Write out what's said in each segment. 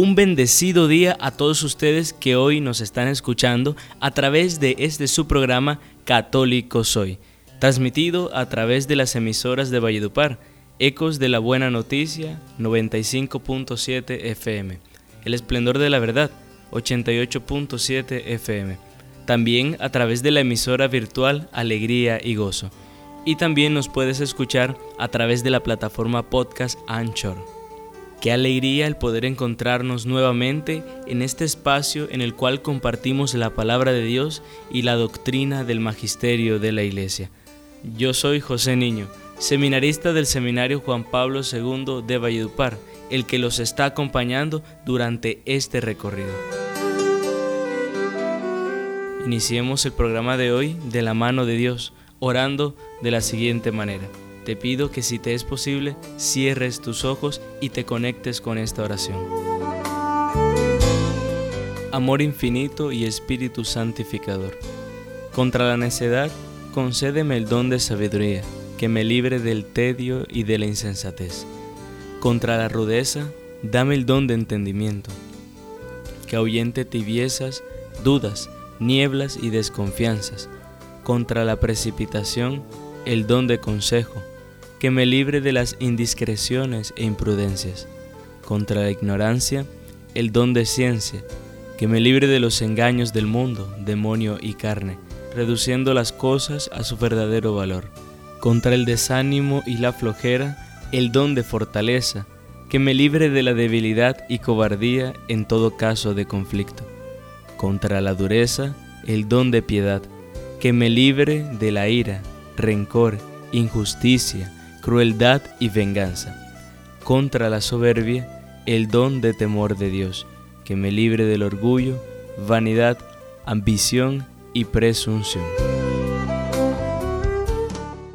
Un bendecido día a todos ustedes que hoy nos están escuchando a través de este su programa Católico Soy, transmitido a través de las emisoras de Valledupar, Ecos de la Buena Noticia 95.7 FM, El Esplendor de la Verdad 88.7 FM, también a través de la emisora virtual Alegría y Gozo, y también nos puedes escuchar a través de la plataforma podcast Anchor. Qué alegría el poder encontrarnos nuevamente en este espacio en el cual compartimos la palabra de Dios y la doctrina del magisterio de la Iglesia. Yo soy José Niño, seminarista del Seminario Juan Pablo II de Valledupar, el que los está acompañando durante este recorrido. Iniciemos el programa de hoy de la mano de Dios, orando de la siguiente manera. Te pido que si te es posible, cierres tus ojos y te conectes con esta oración. Amor infinito y Espíritu santificador. Contra la necedad, concédeme el don de sabiduría, que me libre del tedio y de la insensatez. Contra la rudeza, dame el don de entendimiento, que ahuyente tibiezas, dudas, nieblas y desconfianzas. Contra la precipitación, el don de consejo, que me libre de las indiscreciones e imprudencias. Contra la ignorancia, el don de ciencia, que me libre de los engaños del mundo, demonio y carne, reduciendo las cosas a su verdadero valor. Contra el desánimo y la flojera, el don de fortaleza, que me libre de la debilidad y cobardía en todo caso de conflicto. Contra la dureza, el don de piedad, que me libre de la ira, rencor, injusticia, crueldad y venganza. Contra la soberbia, el don de temor de Dios, que me libre del orgullo, vanidad, ambición y presunción.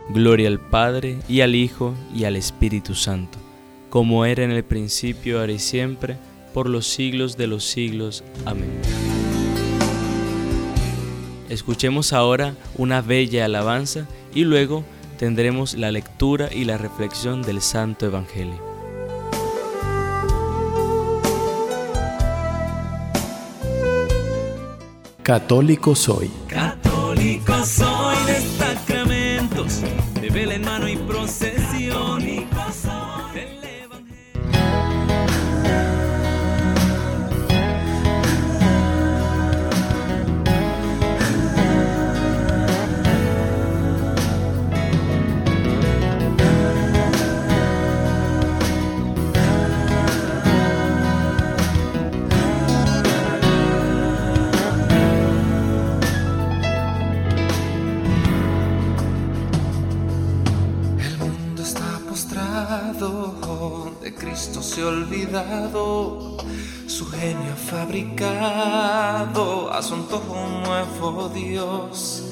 Gloria al Padre y al Hijo y al Espíritu Santo, como era en el principio, ahora y siempre, por los siglos de los siglos. Amén. Escuchemos ahora una bella alabanza y luego tendremos la lectura y la reflexión del Santo Evangelio. Católico Soy. Católico Olvidado, su genio fabricado a su un nuevo Dios.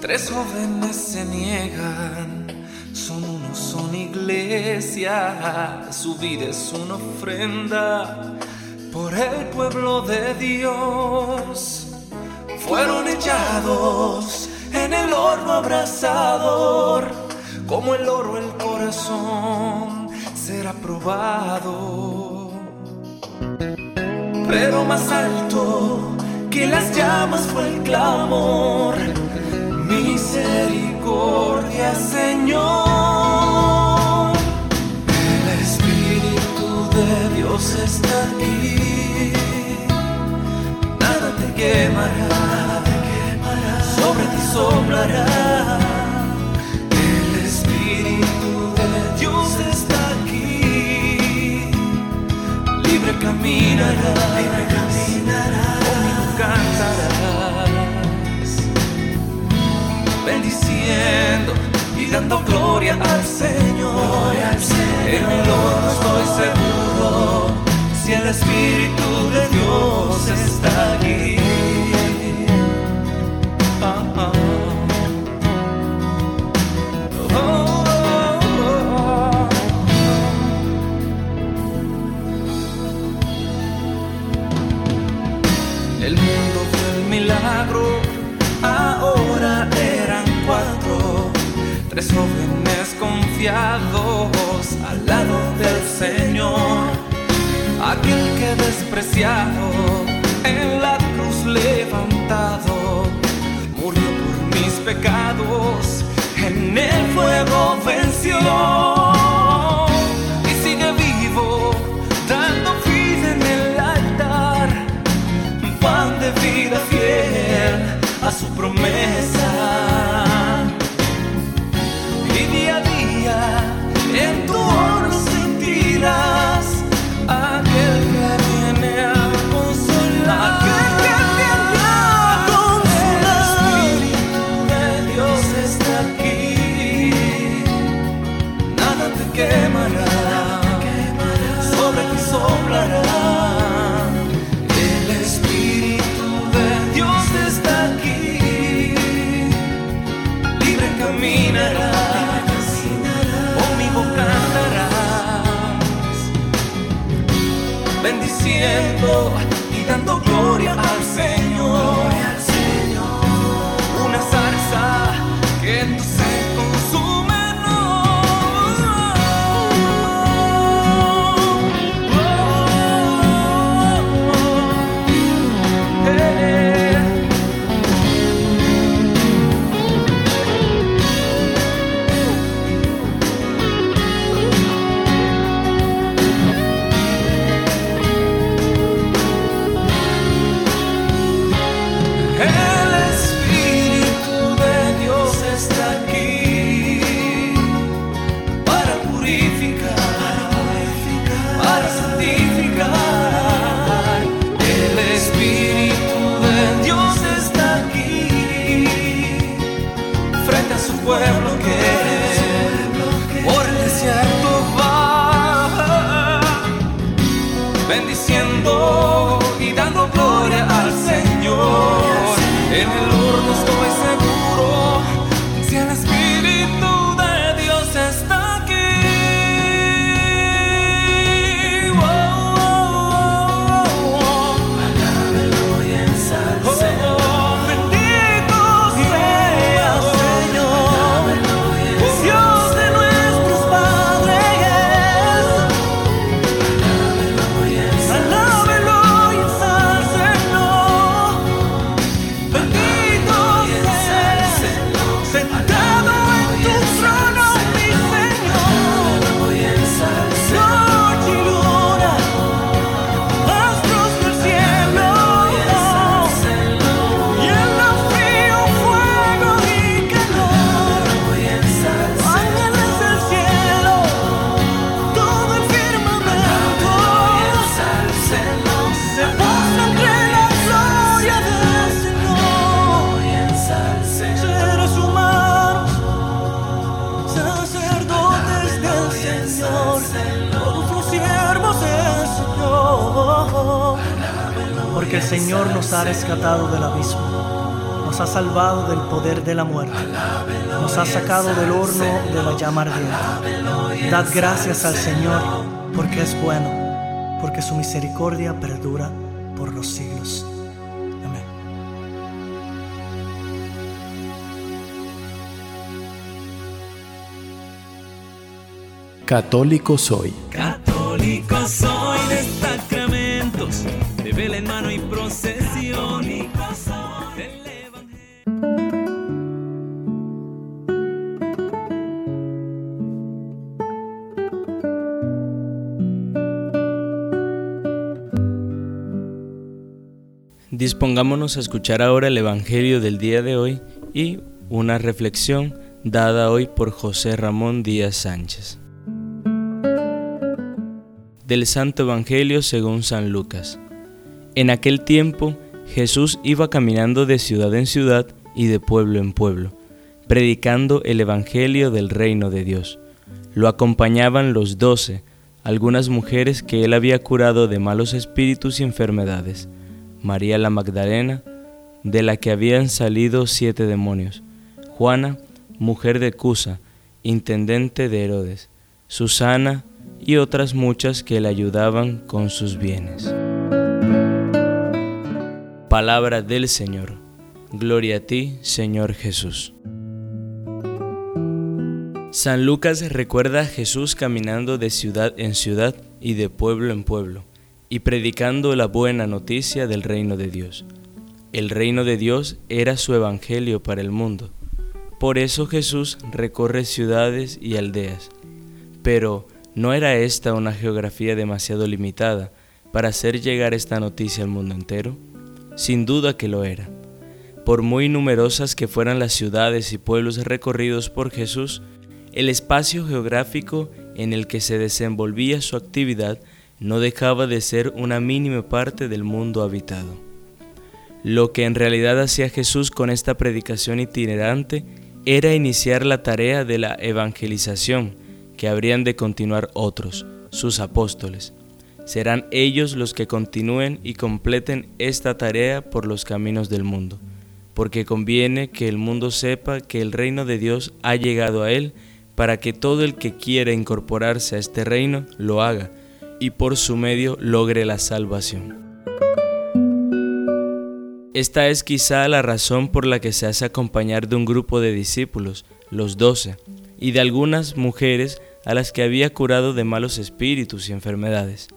Tres jóvenes se niegan, son uno, son iglesia, su vida es una ofrenda por el pueblo de Dios fueron echados en el horno abrasador, como el oro el corazón será probado. Pero más alto que las llamas fue el clamor, misericordia Señor. El Espíritu de Dios está aquí nada te quemará, sobre ti soplará. libre caminarás, libre caminarás, cantarás, bendiciendo y dando gloria al Señor. Gloria al Señor. En el oro estoy seguro, si el Espíritu salvado del poder de la muerte. Nos ha sacado del horno de la llama ardiente. Dad gracias al Señor porque es bueno, porque su misericordia perdura por los siglos. Católico soy. Católico Dispongámonos a escuchar ahora el Evangelio del día de hoy y una reflexión dada hoy por José Ramón Díaz Sánchez. Del Santo Evangelio según San Lucas. En aquel tiempo Jesús iba caminando de ciudad en ciudad y de pueblo en pueblo, predicando el Evangelio del reino de Dios. Lo acompañaban los doce, algunas mujeres que él había curado de malos espíritus y enfermedades. María la Magdalena, de la que habían salido siete demonios. Juana, mujer de Cusa, intendente de Herodes. Susana y otras muchas que le ayudaban con sus bienes. Palabra del Señor. Gloria a ti, Señor Jesús. San Lucas recuerda a Jesús caminando de ciudad en ciudad y de pueblo en pueblo, y predicando la buena noticia del reino de Dios. El reino de Dios era su evangelio para el mundo. Por eso Jesús recorre ciudades y aldeas. Pero, ¿no era esta una geografía demasiado limitada para hacer llegar esta noticia al mundo entero? Sin duda que lo era. Por muy numerosas que fueran las ciudades y pueblos recorridos por Jesús, el espacio geográfico en el que se desenvolvía su actividad no dejaba de ser una mínima parte del mundo habitado. Lo que en realidad hacía Jesús con esta predicación itinerante era iniciar la tarea de la evangelización que habrían de continuar otros, sus apóstoles. Serán ellos los que continúen y completen esta tarea por los caminos del mundo, porque conviene que el mundo sepa que el reino de Dios ha llegado a él para que todo el que quiera incorporarse a este reino lo haga y por su medio logre la salvación. Esta es quizá la razón por la que se hace acompañar de un grupo de discípulos, los doce, y de algunas mujeres a las que había curado de malos espíritus y enfermedades.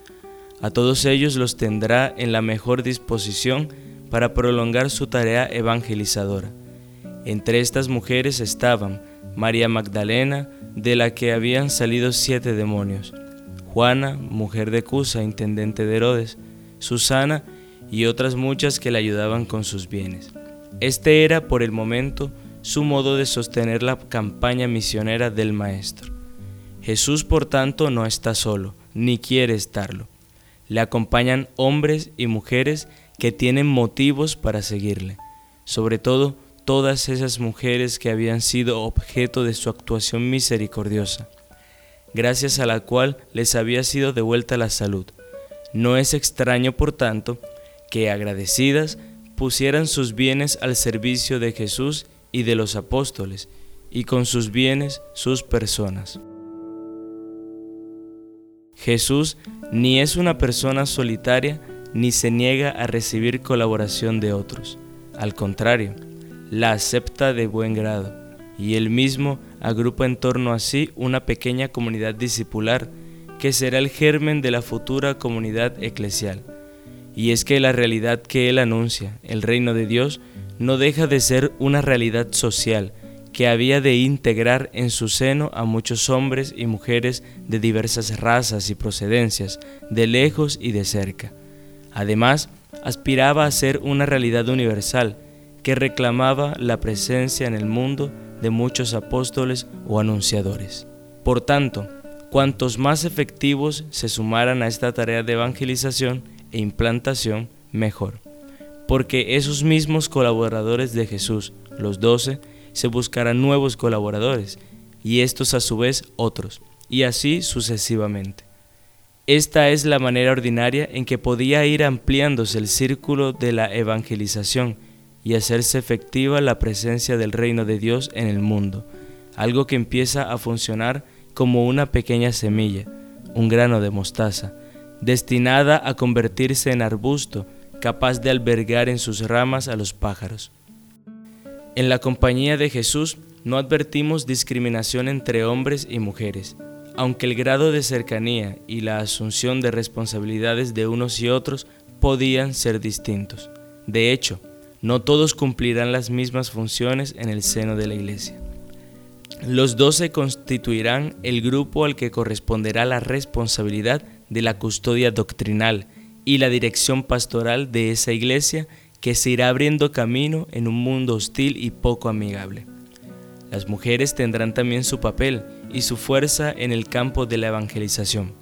A todos ellos los tendrá en la mejor disposición para prolongar su tarea evangelizadora. Entre estas mujeres estaban María Magdalena, de la que habían salido siete demonios, Juana, mujer de Cusa, intendente de Herodes, Susana y otras muchas que le ayudaban con sus bienes. Este era, por el momento, su modo de sostener la campaña misionera del Maestro. Jesús, por tanto, no está solo, ni quiere estarlo. Le acompañan hombres y mujeres que tienen motivos para seguirle, sobre todo todas esas mujeres que habían sido objeto de su actuación misericordiosa, gracias a la cual les había sido devuelta la salud. No es extraño, por tanto, que agradecidas pusieran sus bienes al servicio de Jesús y de los apóstoles, y con sus bienes sus personas. Jesús ni es una persona solitaria ni se niega a recibir colaboración de otros. Al contrario, la acepta de buen grado y él mismo agrupa en torno a sí una pequeña comunidad discipular que será el germen de la futura comunidad eclesial. Y es que la realidad que él anuncia, el reino de Dios, no deja de ser una realidad social que había de integrar en su seno a muchos hombres y mujeres de diversas razas y procedencias, de lejos y de cerca. Además, aspiraba a ser una realidad universal, que reclamaba la presencia en el mundo de muchos apóstoles o anunciadores. Por tanto, cuantos más efectivos se sumaran a esta tarea de evangelización e implantación, mejor. Porque esos mismos colaboradores de Jesús, los doce, se buscarán nuevos colaboradores, y estos a su vez otros, y así sucesivamente. Esta es la manera ordinaria en que podía ir ampliándose el círculo de la evangelización y hacerse efectiva la presencia del reino de Dios en el mundo, algo que empieza a funcionar como una pequeña semilla, un grano de mostaza, destinada a convertirse en arbusto, capaz de albergar en sus ramas a los pájaros. En la compañía de Jesús no advertimos discriminación entre hombres y mujeres, aunque el grado de cercanía y la asunción de responsabilidades de unos y otros podían ser distintos. De hecho, no todos cumplirán las mismas funciones en el seno de la iglesia. Los doce constituirán el grupo al que corresponderá la responsabilidad de la custodia doctrinal y la dirección pastoral de esa iglesia que se irá abriendo camino en un mundo hostil y poco amigable. Las mujeres tendrán también su papel y su fuerza en el campo de la evangelización,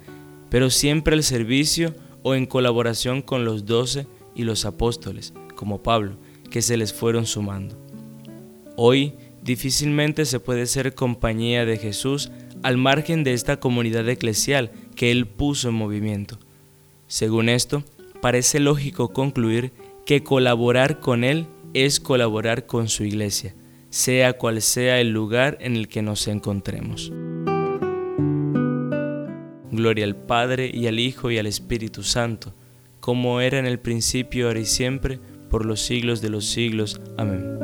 pero siempre al servicio o en colaboración con los doce y los apóstoles, como Pablo, que se les fueron sumando. Hoy difícilmente se puede ser compañía de Jesús al margen de esta comunidad eclesial que Él puso en movimiento. Según esto, parece lógico concluir que colaborar con Él es colaborar con su iglesia, sea cual sea el lugar en el que nos encontremos. Gloria al Padre y al Hijo y al Espíritu Santo, como era en el principio, ahora y siempre, por los siglos de los siglos. Amén.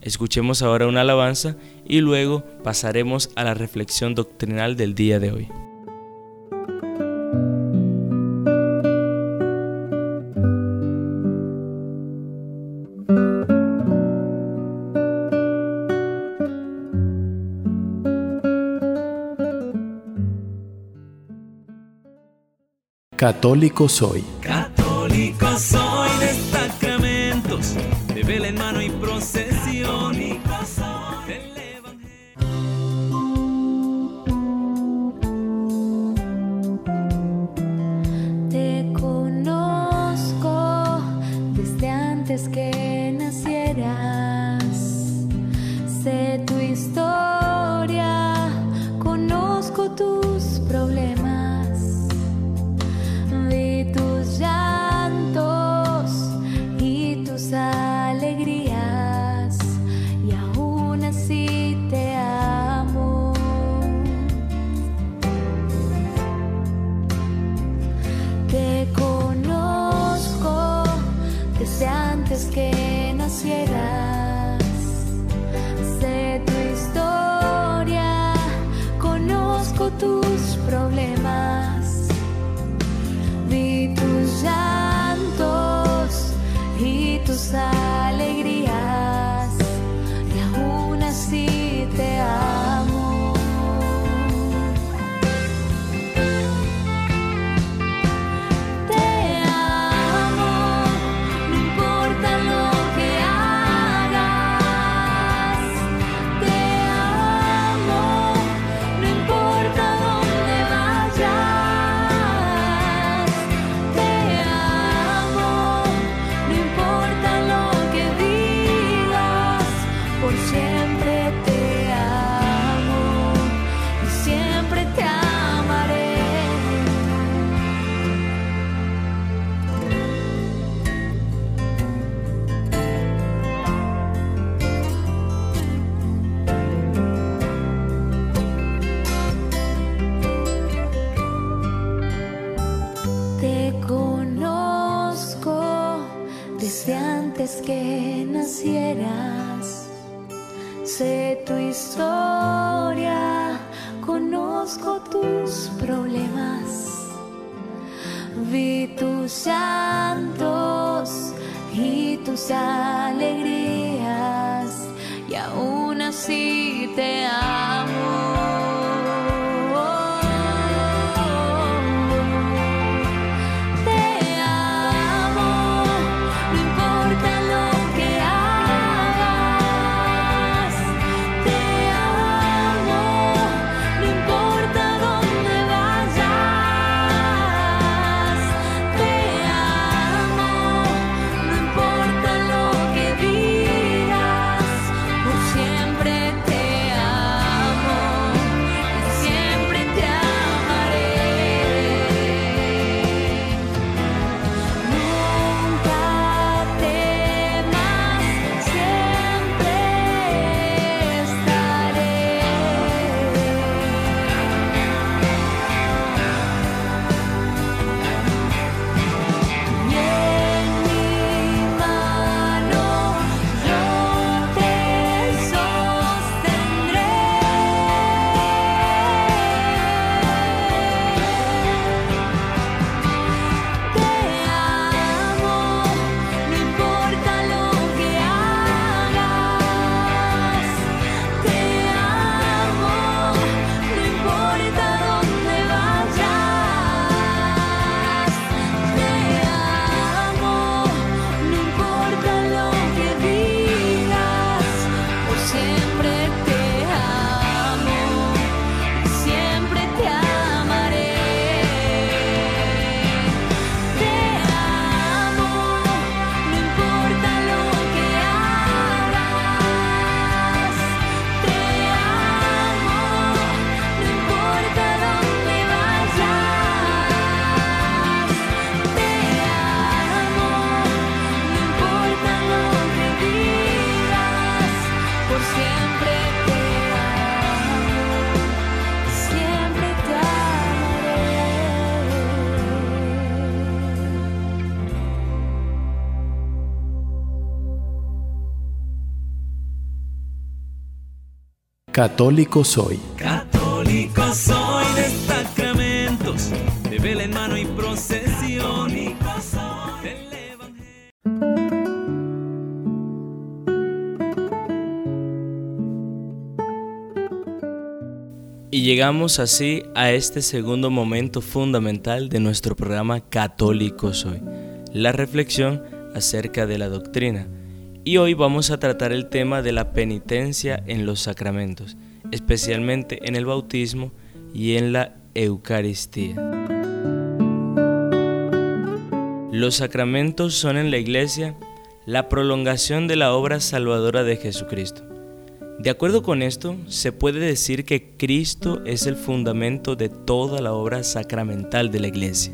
Escuchemos ahora una alabanza y luego pasaremos a la reflexión doctrinal del día de hoy. Católico soy. Sé tu historia, conozco tus problemas. Vi tus llantos y tus alegrías, y aún así te amo. Católico soy. Católico soy de sacramentos, de vela en mano y procesión. Del Evangelio. Y llegamos así a este segundo momento fundamental de nuestro programa Católico Soy, la reflexión acerca de la doctrina. Y hoy vamos a tratar el tema de la penitencia en los sacramentos, especialmente en el bautismo y en la Eucaristía. Los sacramentos son en la Iglesia la prolongación de la obra salvadora de Jesucristo. De acuerdo con esto, se puede decir que Cristo es el fundamento de toda la obra sacramental de la Iglesia.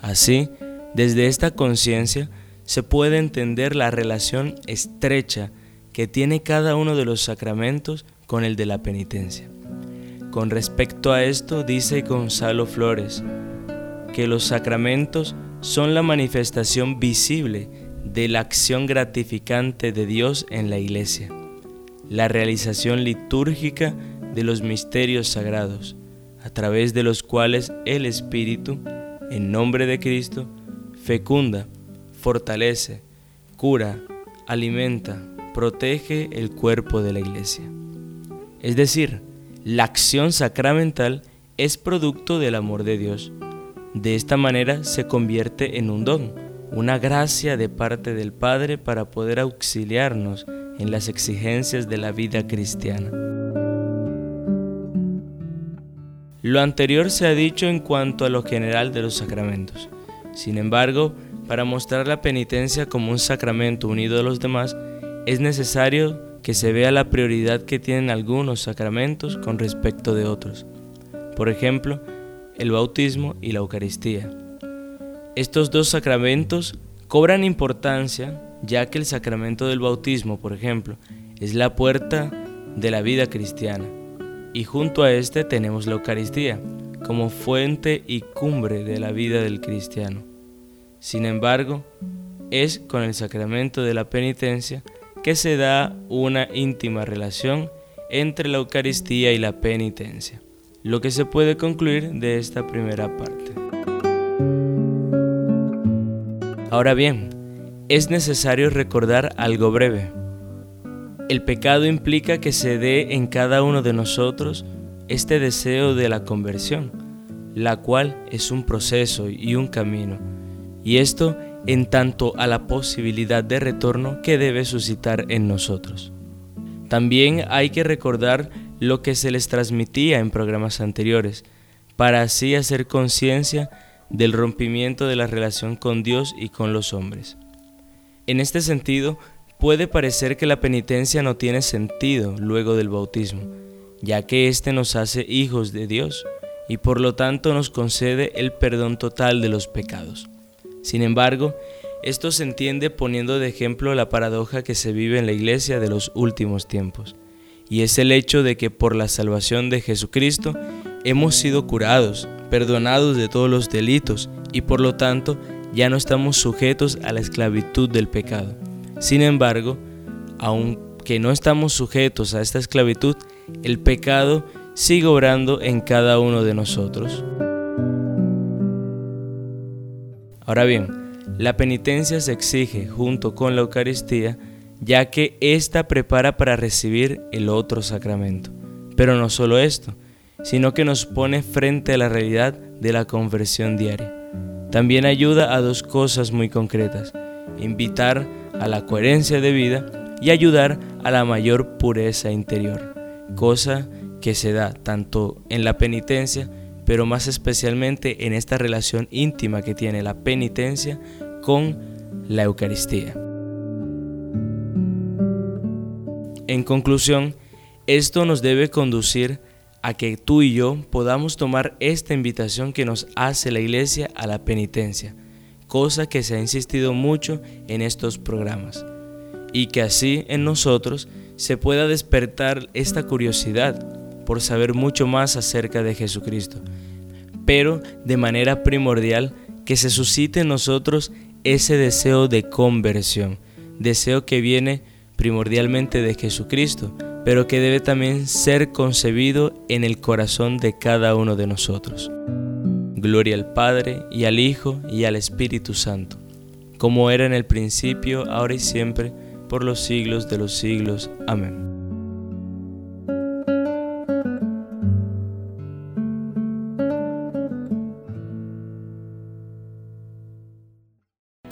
Así, desde esta conciencia se puede entender la relación estrecha que tiene cada uno de los sacramentos con el de la penitencia. Con respecto a esto, dice Gonzalo Flores, que los sacramentos son la manifestación visible de la acción gratificante de Dios en la Iglesia la realización litúrgica de los misterios sagrados, a través de los cuales el Espíritu, en nombre de Cristo, fecunda, fortalece, cura, alimenta, protege el cuerpo de la iglesia. Es decir, la acción sacramental es producto del amor de Dios. De esta manera se convierte en un don, una gracia de parte del Padre para poder auxiliarnos en las exigencias de la vida cristiana. Lo anterior se ha dicho en cuanto a lo general de los sacramentos. Sin embargo, para mostrar la penitencia como un sacramento unido a los demás, es necesario que se vea la prioridad que tienen algunos sacramentos con respecto de otros. Por ejemplo, el bautismo y la Eucaristía. Estos dos sacramentos cobran importancia ya que el sacramento del bautismo, por ejemplo, es la puerta de la vida cristiana. Y junto a este tenemos la Eucaristía, como fuente y cumbre de la vida del cristiano. Sin embargo, es con el sacramento de la penitencia que se da una íntima relación entre la Eucaristía y la penitencia, lo que se puede concluir de esta primera parte. Ahora bien, es necesario recordar algo breve. El pecado implica que se dé en cada uno de nosotros este deseo de la conversión, la cual es un proceso y un camino, y esto en tanto a la posibilidad de retorno que debe suscitar en nosotros. También hay que recordar lo que se les transmitía en programas anteriores, para así hacer conciencia del rompimiento de la relación con Dios y con los hombres. En este sentido, puede parecer que la penitencia no tiene sentido luego del bautismo, ya que éste nos hace hijos de Dios y por lo tanto nos concede el perdón total de los pecados. Sin embargo, esto se entiende poniendo de ejemplo la paradoja que se vive en la iglesia de los últimos tiempos, y es el hecho de que por la salvación de Jesucristo hemos sido curados, perdonados de todos los delitos y por lo tanto ya no estamos sujetos a la esclavitud del pecado. Sin embargo, aunque no estamos sujetos a esta esclavitud, el pecado sigue obrando en cada uno de nosotros. Ahora bien, la penitencia se exige junto con la Eucaristía, ya que ésta prepara para recibir el otro sacramento. Pero no solo esto, sino que nos pone frente a la realidad de la conversión diaria. También ayuda a dos cosas muy concretas, invitar a la coherencia de vida y ayudar a la mayor pureza interior, cosa que se da tanto en la penitencia, pero más especialmente en esta relación íntima que tiene la penitencia con la Eucaristía. En conclusión, esto nos debe conducir a que tú y yo podamos tomar esta invitación que nos hace la Iglesia a la penitencia, cosa que se ha insistido mucho en estos programas, y que así en nosotros se pueda despertar esta curiosidad por saber mucho más acerca de Jesucristo, pero de manera primordial que se suscite en nosotros ese deseo de conversión, deseo que viene primordialmente de Jesucristo, pero que debe también ser concebido en el corazón de cada uno de nosotros. Gloria al Padre, y al Hijo, y al Espíritu Santo, como era en el principio, ahora y siempre, por los siglos de los siglos. Amén.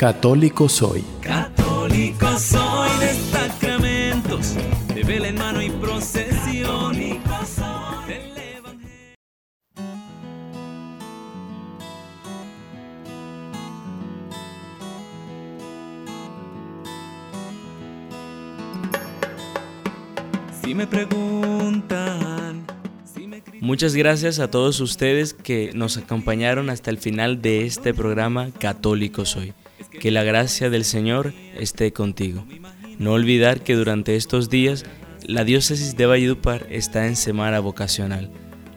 Católico soy. Católico soy de sacramentos, de vela en mano y procesión. Del Evangelio. Si me preguntan, si me critican, Muchas gracias a todos ustedes que nos acompañaron hasta el final de este programa Católico Soy. Que la gracia del Señor esté contigo. No olvidar que durante estos días la diócesis de Valledupar está en semana vocacional.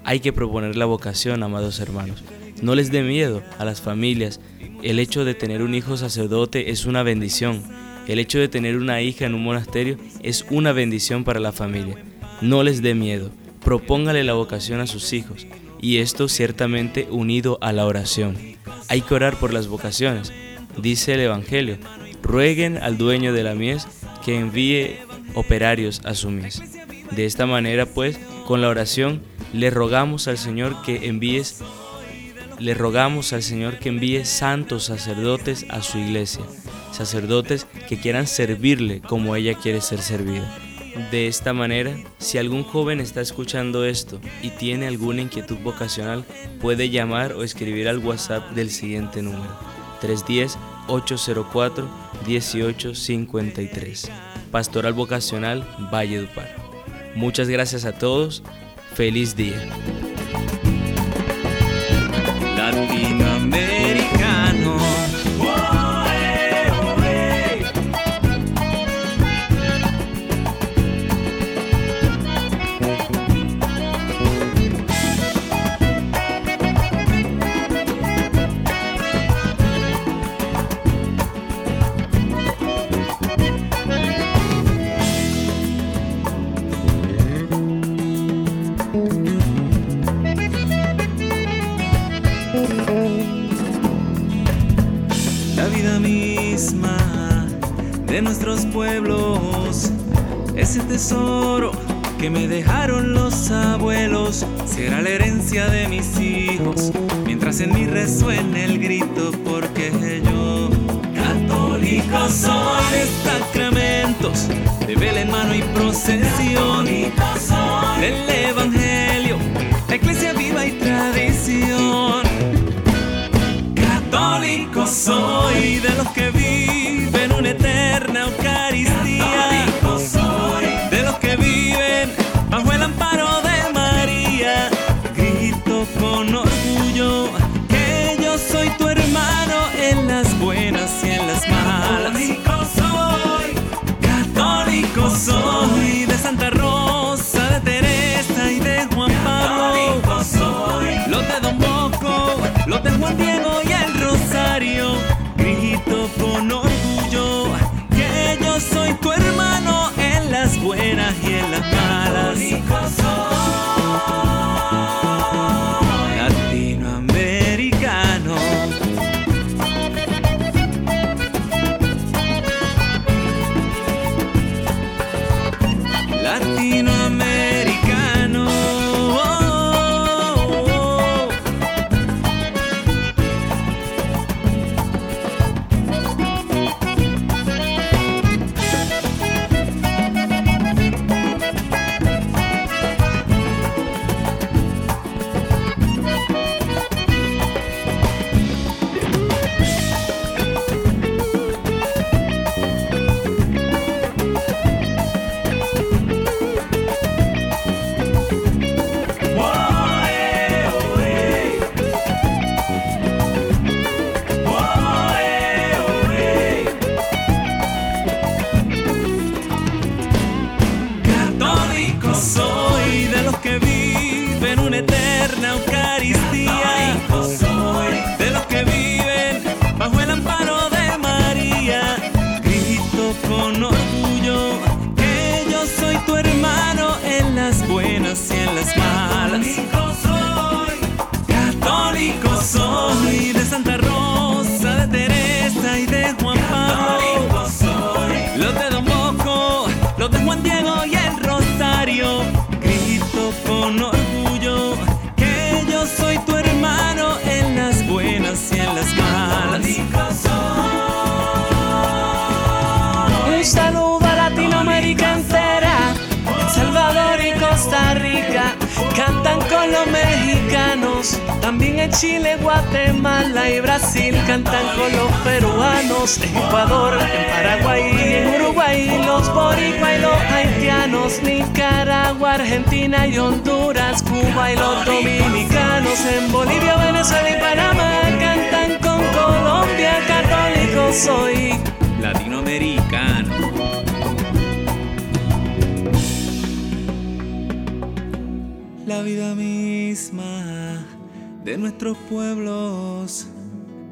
Hay que proponer la vocación, amados hermanos. No les dé miedo a las familias. El hecho de tener un hijo sacerdote es una bendición. El hecho de tener una hija en un monasterio es una bendición para la familia. No les dé miedo. Propóngale la vocación a sus hijos. Y esto ciertamente unido a la oración. Hay que orar por las vocaciones. Dice el Evangelio, rueguen al dueño de la mies que envíe operarios a su mies. De esta manera, pues, con la oración le rogamos al Señor que envíes le rogamos al Señor que envíe santos sacerdotes a su iglesia, sacerdotes que quieran servirle como ella quiere ser servida. De esta manera, si algún joven está escuchando esto y tiene alguna inquietud vocacional, puede llamar o escribir al WhatsApp del siguiente número 310-804-1853. Pastoral Vocacional Valledupar. Muchas gracias a todos. Feliz día. Ese tesoro que me dejaron los abuelos, será la herencia de mis hijos, mientras en mí resuene el grito, porque yo, católico soy. Sacramentos, de vela en mano y procesión, del Evangelio, la iglesia viva y y en las malas. Chile, Guatemala y Brasil cantan con los peruanos, en Ecuador, en Paraguay en Uruguay, los boricua y los haitianos, Nicaragua, Argentina y Honduras, Cuba y los dominicanos, en Bolivia, Venezuela y Panamá cantan con Colombia, católico soy. latinoamericano. La vida misma de nuestros pueblos,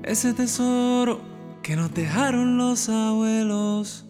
ese tesoro que nos dejaron los abuelos.